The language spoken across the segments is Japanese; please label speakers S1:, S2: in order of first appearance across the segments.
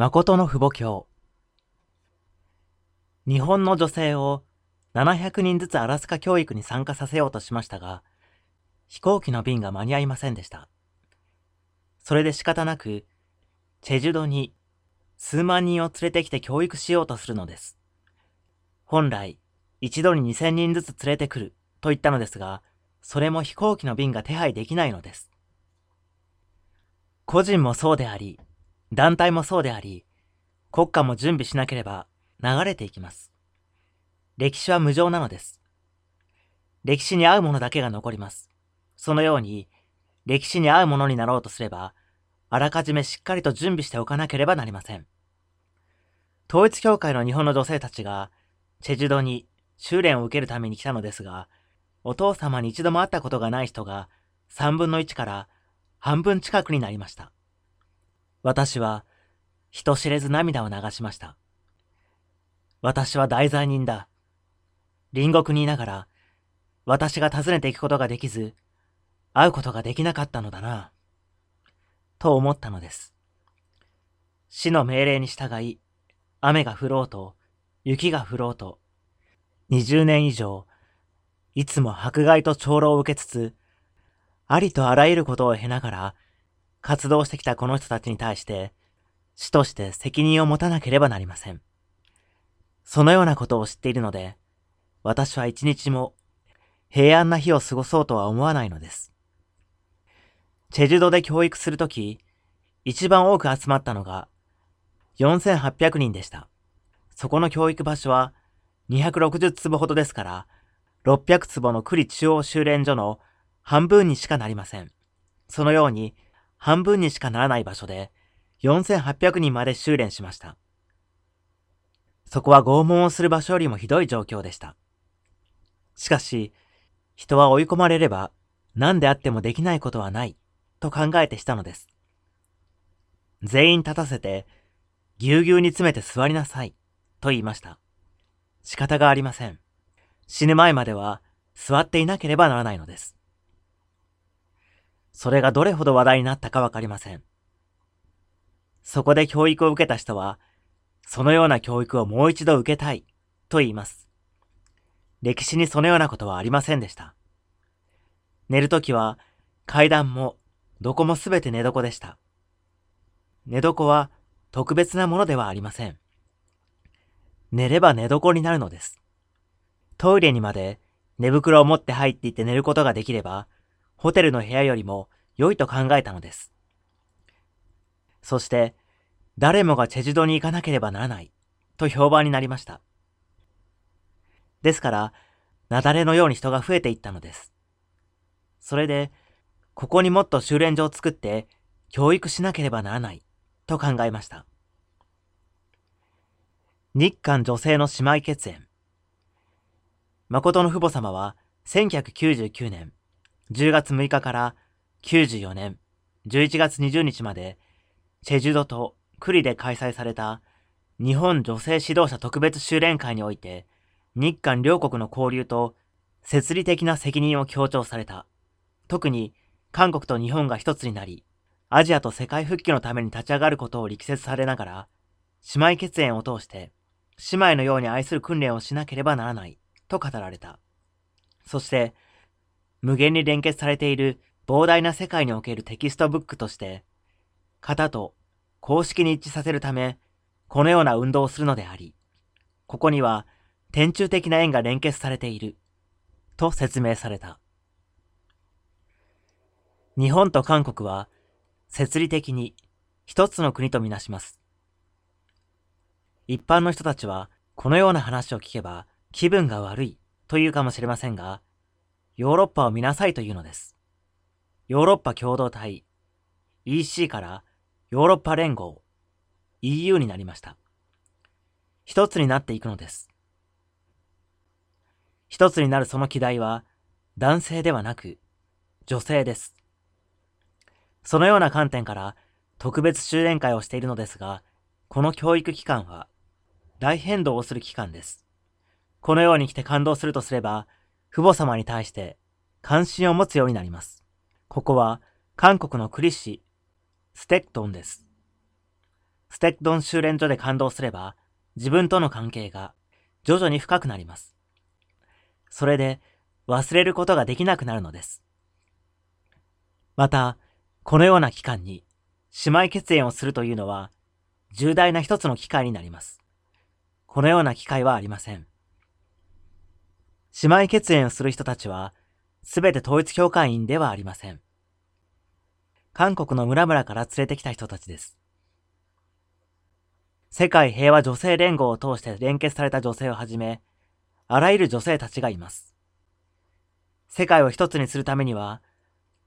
S1: 誠の父母教。日本の女性を700人ずつアラスカ教育に参加させようとしましたが、飛行機の便が間に合いませんでした。それで仕方なく、チェジュ島に数万人を連れてきて教育しようとするのです。本来、一度に2000人ずつ連れてくると言ったのですが、それも飛行機の便が手配できないのです。個人もそうであり、団体もそうであり、国家も準備しなければ流れていきます。歴史は無常なのです。歴史に合うものだけが残ります。そのように、歴史に合うものになろうとすれば、あらかじめしっかりと準備しておかなければなりません。統一教会の日本の女性たちが、チェジュ島に修練を受けるために来たのですが、お父様に一度も会ったことがない人が3分の1から半分近くになりました。私は人知れず涙を流しました。私は大罪人だ。隣国にいながら、私が訪ねていくことができず、会うことができなかったのだな。と思ったのです。死の命令に従い、雨が降ろうと、雪が降ろうと、20年以上、いつも迫害と長老を受けつつ、ありとあらゆることを経ながら、活動してきたこの人たちに対して、死として責任を持たなければなりません。そのようなことを知っているので、私は一日も平安な日を過ごそうとは思わないのです。チェジュ島で教育するとき、一番多く集まったのが4800人でした。そこの教育場所は260坪ほどですから、600坪の栗中央修練所の半分にしかなりません。そのように半分にしかならない場所で4800人まで修練しました。そこは拷問をする場所よりもひどい状況でした。しかし、人は追い込まれれば何であってもできないことはないと考えてしたのです。全員立たせてぎゅうぎゅうに詰めて座りなさいと言いました。仕方がありません。死ぬ前までは座っていなければならないのです。それがどれほど話題になったかわかりません。そこで教育を受けた人は、そのような教育をもう一度受けたいと言います。歴史にそのようなことはありませんでした。寝るときは階段もどこもすべて寝床でした。寝床は特別なものではありません。寝れば寝床になるのです。トイレにまで寝袋を持って入っていって寝ることができれば、ホテルの部屋よりも良いと考えたのです。そして、誰もがチェジュ島に行かなければならないと評判になりました。ですから、雪崩のように人が増えていったのです。それで、ここにもっと修練所を作って教育しなければならないと考えました。日韓女性の姉妹血縁。誠の父母様は1999年10月6日から94年11月20日までチェジュ島とクリで開催された日本女性指導者特別修練会において日韓両国の交流と摂理的な責任を強調された。特に韓国と日本が一つになり、アジアと世界復帰のために立ち上がることを力説されながら、姉妹結縁を通して姉妹のように愛する訓練をしなければならないと語られた。そして、無限に連結されている膨大な世界におけるテキストブックとして、型と公式に一致させるため、このような運動をするのであり、ここには天中的な円が連結されている、と説明された。日本と韓国は、設理的に一つの国とみなします。一般の人たちは、このような話を聞けば、気分が悪いというかもしれませんが、ヨーロッパを見なさいというのです。ヨーロッパ共同体 EC からヨーロッパ連合 EU になりました。一つになっていくのです。一つになるその議題は男性ではなく女性です。そのような観点から特別修練会をしているのですが、この教育機関は大変動をする機関です。このように来て感動するとすれば、父母様に対して関心を持つようになります。ここは韓国のクリシ、ステットンです。スステッドン修練所で感動すれば、自分との関係が徐々に深くなります。それで忘れることができなくなるのです。また、このような期間に姉妹血縁をするというのは重大な一つの機会になります。このような機会はありません。姉妹血縁をする人たちは、すべて統一教会員ではありません。韓国の村々から連れてきた人たちです。世界平和女性連合を通して連結された女性をはじめ、あらゆる女性たちがいます。世界を一つにするためには、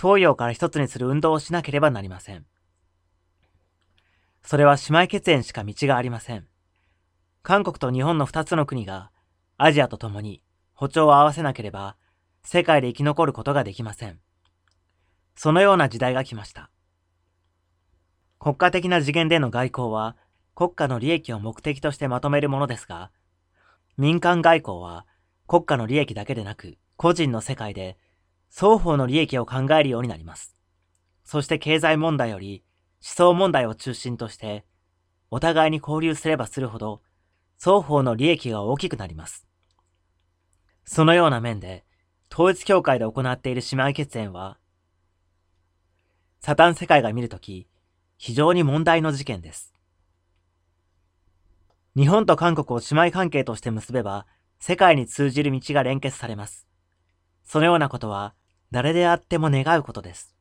S1: 東洋から一つにする運動をしなければなりません。それは姉妹血縁しか道がありません。韓国と日本の二つの国が、アジアと共に歩調を合わせなければ、世界で生き残ることができません。そのような時代が来ました。国家的な次元での外交は、国家の利益を目的としてまとめるものですが、民間外交は国家の利益だけでなく、個人の世界で双方の利益を考えるようになります。そして経済問題より思想問題を中心として、お互いに交流すればするほど、双方の利益が大きくなります。そのような面で、統一教会で行っている姉妹血縁は、サタン世界が見るとき、非常に問題の事件です。日本と韓国を姉妹関係として結べば、世界に通じる道が連結されます。そのようなことは、誰であっても願うことです。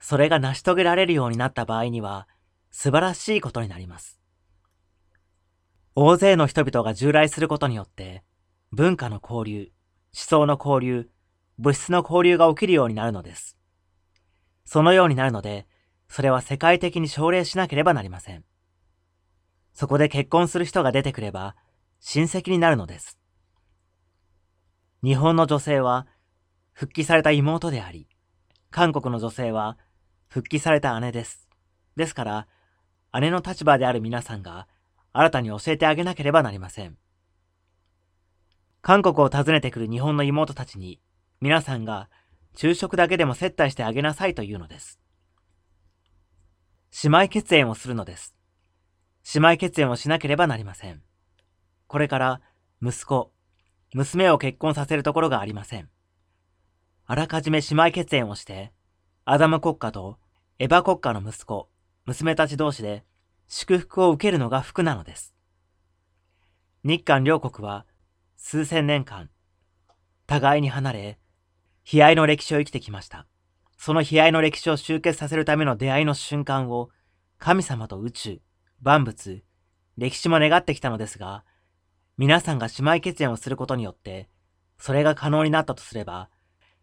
S1: それが成し遂げられるようになった場合には、素晴らしいことになります。大勢の人々が従来することによって、文化の交流、思想の交流、物質の交流が起きるようになるのです。そのようになるので、それは世界的に奨励しなければなりません。そこで結婚する人が出てくれば、親戚になるのです。日本の女性は、復帰された妹であり、韓国の女性は、復帰された姉です。ですから、姉の立場である皆さんが、新たに教えてあげなければなりません。韓国を訪ねてくる日本の妹たちに、皆さんが昼食だけでも接待してあげなさいというのです。姉妹血縁をするのです。姉妹血縁をしなければなりません。これから息子、娘を結婚させるところがありません。あらかじめ姉妹血縁をして、アダム国家とエヴァ国家の息子、娘たち同士で祝福を受けるのが福なのです。日韓両国は数千年間、互いに離れ、悲哀の歴史を生きてきました。その悲哀の歴史を集結させるための出会いの瞬間を、神様と宇宙、万物、歴史も願ってきたのですが、皆さんが姉妹血縁をすることによって、それが可能になったとすれば、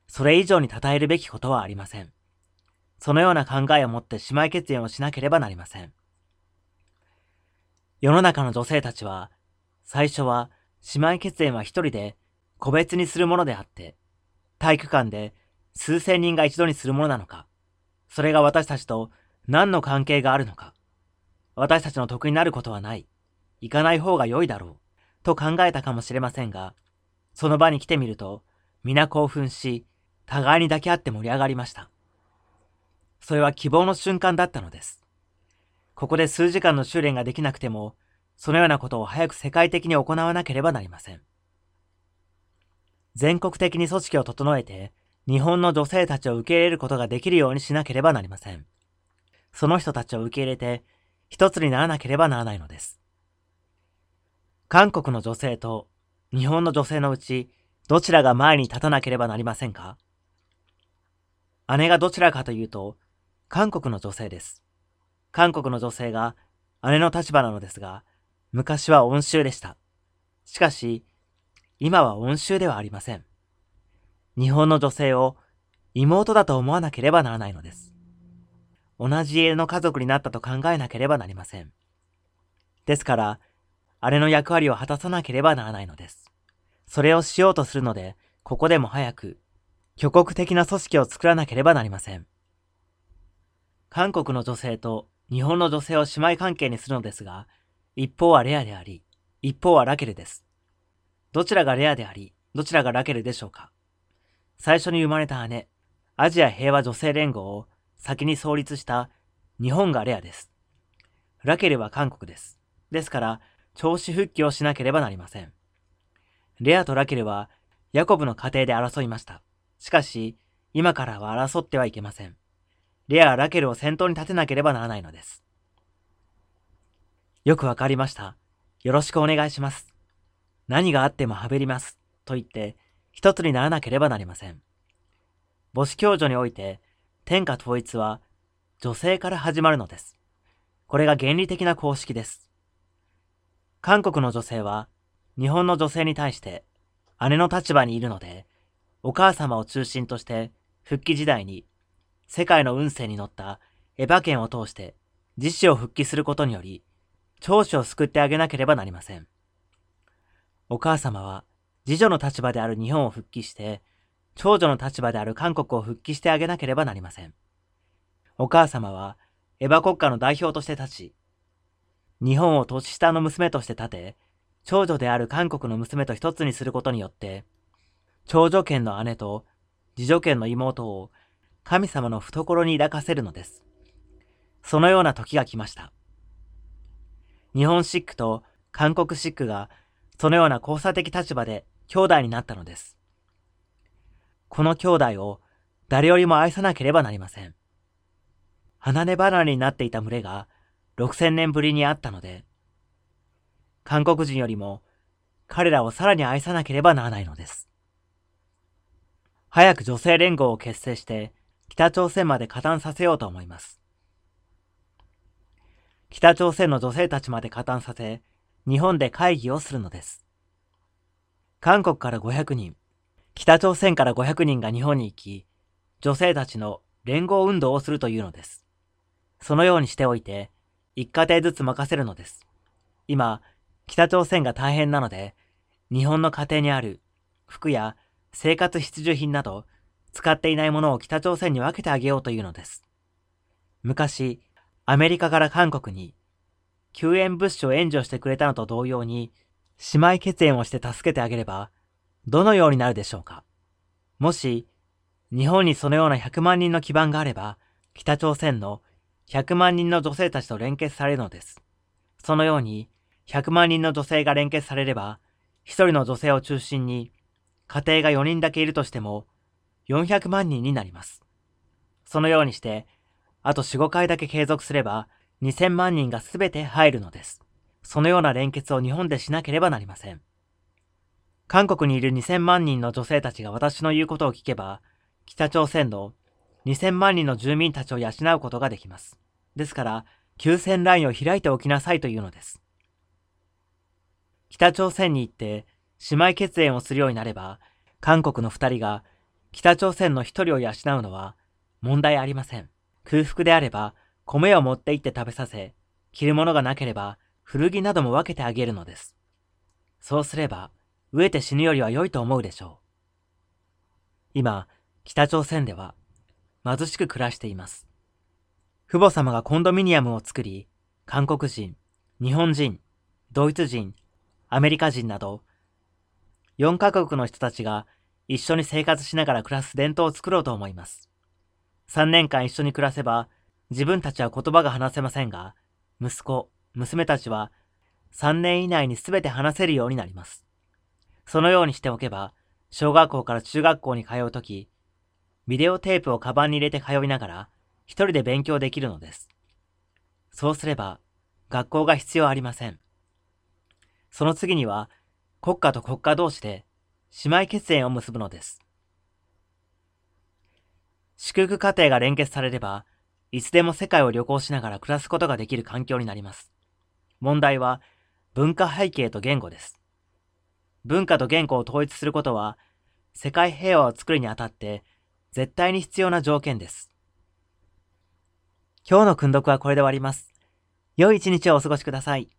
S1: それ以上に称えるべきことはありません。そのような考えを持って姉妹血縁をしなければなりません。世の中の女性たちは、最初は姉妹血縁は一人で個別にするものであって、体育館で数千人が一度にするものなのか、それが私たちと何の関係があるのか、私たちの得になることはない、行かない方が良いだろう、と考えたかもしれませんが、その場に来てみると、皆興奮し、互いに抱き合って盛り上がりました。それは希望の瞬間だったのです。ここで数時間の修練ができなくても、そのようなことを早く世界的に行わなければなりません。全国的に組織を整えて、日本の女性たちを受け入れることができるようにしなければなりません。その人たちを受け入れて、一つにならなければならないのです。韓国の女性と日本の女性のうち、どちらが前に立たなければなりませんか？姉がどちらかというと、韓国の女性です。韓国の女性が姉の立場なのですが、昔は恩衆でした。しかし、今は恩衆ではありません。日本の女性を妹だと思わなければならないのです。同じ家の家族になったと考えなければなりません。ですから、姉の役割を果たさなければならないのです。それをしようとするので、ここでも早く、挙国的な組織を作らなければなりません。韓国の女性と日本の女性を姉妹関係にするのですが、一方はレアであり、一方はラケルです。どちらがレアであり、どちらがラケルでしょうか？最初に生まれた姉、アジア平和女性連合を先に創立した日本がレアです。ラケルは韓国です。ですから、調子復帰をしなければなりません。レアとラケルは、ヤコブの家庭で争いました。しかし、今からは争ってはいけません。レアはラケルを先頭に立てなければならないのです。よくわかりました。よろしくお願いします。何があってもはべります。と言って、一つにならなければなりません。母子共助において、天下統一は女性から始まるのです。これが原理的な公式です。韓国の女性は、日本の女性に対して姉の立場にいるので、お母様を中心として復帰時代に世界の運勢に乗ったエヴァ圏を通して自死を復帰することにより、長子を救ってあげなければなりません。お母様は次女の立場である日本を復帰して、長女の立場である韓国を復帰してあげなければなりません。お母様はエヴァ国家の代表として立ち、日本を年下の娘として立て、長女である韓国の娘と一つにすることによって、長女権の姉と次女権の妹を神様の懐に抱かせるのです。そのような時が来ました。日本シックと韓国シックがそのような交差的立場で兄弟になったのです。この兄弟を誰よりも愛さなければなりません。離れ離れになっていた群れが6000年ぶりに会ったので、韓国人よりも彼らをさらに愛さなければならないのです。早く女性連合を結成して北朝鮮まで加担させようと思います。北朝鮮の女性たちまで加担させ、日本で会議をするのです。韓国から500人、北朝鮮から500人が日本に行き、女性たちの連合運動をするというのです。そのようにしておいて、一家庭ずつ任せるのです。今、北朝鮮が大変なので、日本の家庭にある服や生活必需品など、使っていないものを北朝鮮に分けてあげようというのです。昔、アメリカから韓国に救援物資を援助してくれたのと同様に、姉妹血縁をして助けてあげれば、どのようになるでしょうか？もし、日本にそのような100万人の基盤があれば、北朝鮮の100万人の女性たちと連結されるのです。そのように、100万人の女性が連結されれば、1人の女性を中心に、家庭が4人だけいるとしても、400万人になります。そのようにして、あと4、5回だけ継続すれば、2000万人がすべて入るのです。そのような連結を日本でしなければなりません。韓国にいる2000万人の女性たちが私の言うことを聞けば、北朝鮮の2000万人の住民たちを養うことができます。ですから、9000ラインを開いておきなさいというのです。北朝鮮に行って姉妹血縁をするようになれば、韓国の二人が北朝鮮の一人を養うのは問題ありません。空腹であれば米を持って行って食べさせ、着るものがなければ古着なども分けてあげるのです。そうすれば、飢えて死ぬよりは良いと思うでしょう。今、北朝鮮では貧しく暮らしています。父母様がコンドミニアムを作り、韓国人、日本人、ドイツ人、アメリカ人など、4カ国の人たちが一緒に生活しながら暮らす伝統を作ろうと思います。3年間一緒に暮らせば、自分たちは言葉が話せませんが、息子、娘たちは3年以内に全て話せるようになります。そのようにしておけば、小学校から中学校に通うとき、ビデオテープをカバンに入れて通いながら、一人で勉強できるのです。そうすれば、学校が必要ありません。その次には、国家と国家同士で姉妹血縁を結ぶのです。祝福家庭が連結されれば、いつでも世界を旅行しながら暮らすことができる環境になります。問題は文化背景と言語です。文化と言語を統一することは世界平和を作るにあたって絶対に必要な条件です。今日の訓読はこれで終わります。良い一日をお過ごしください。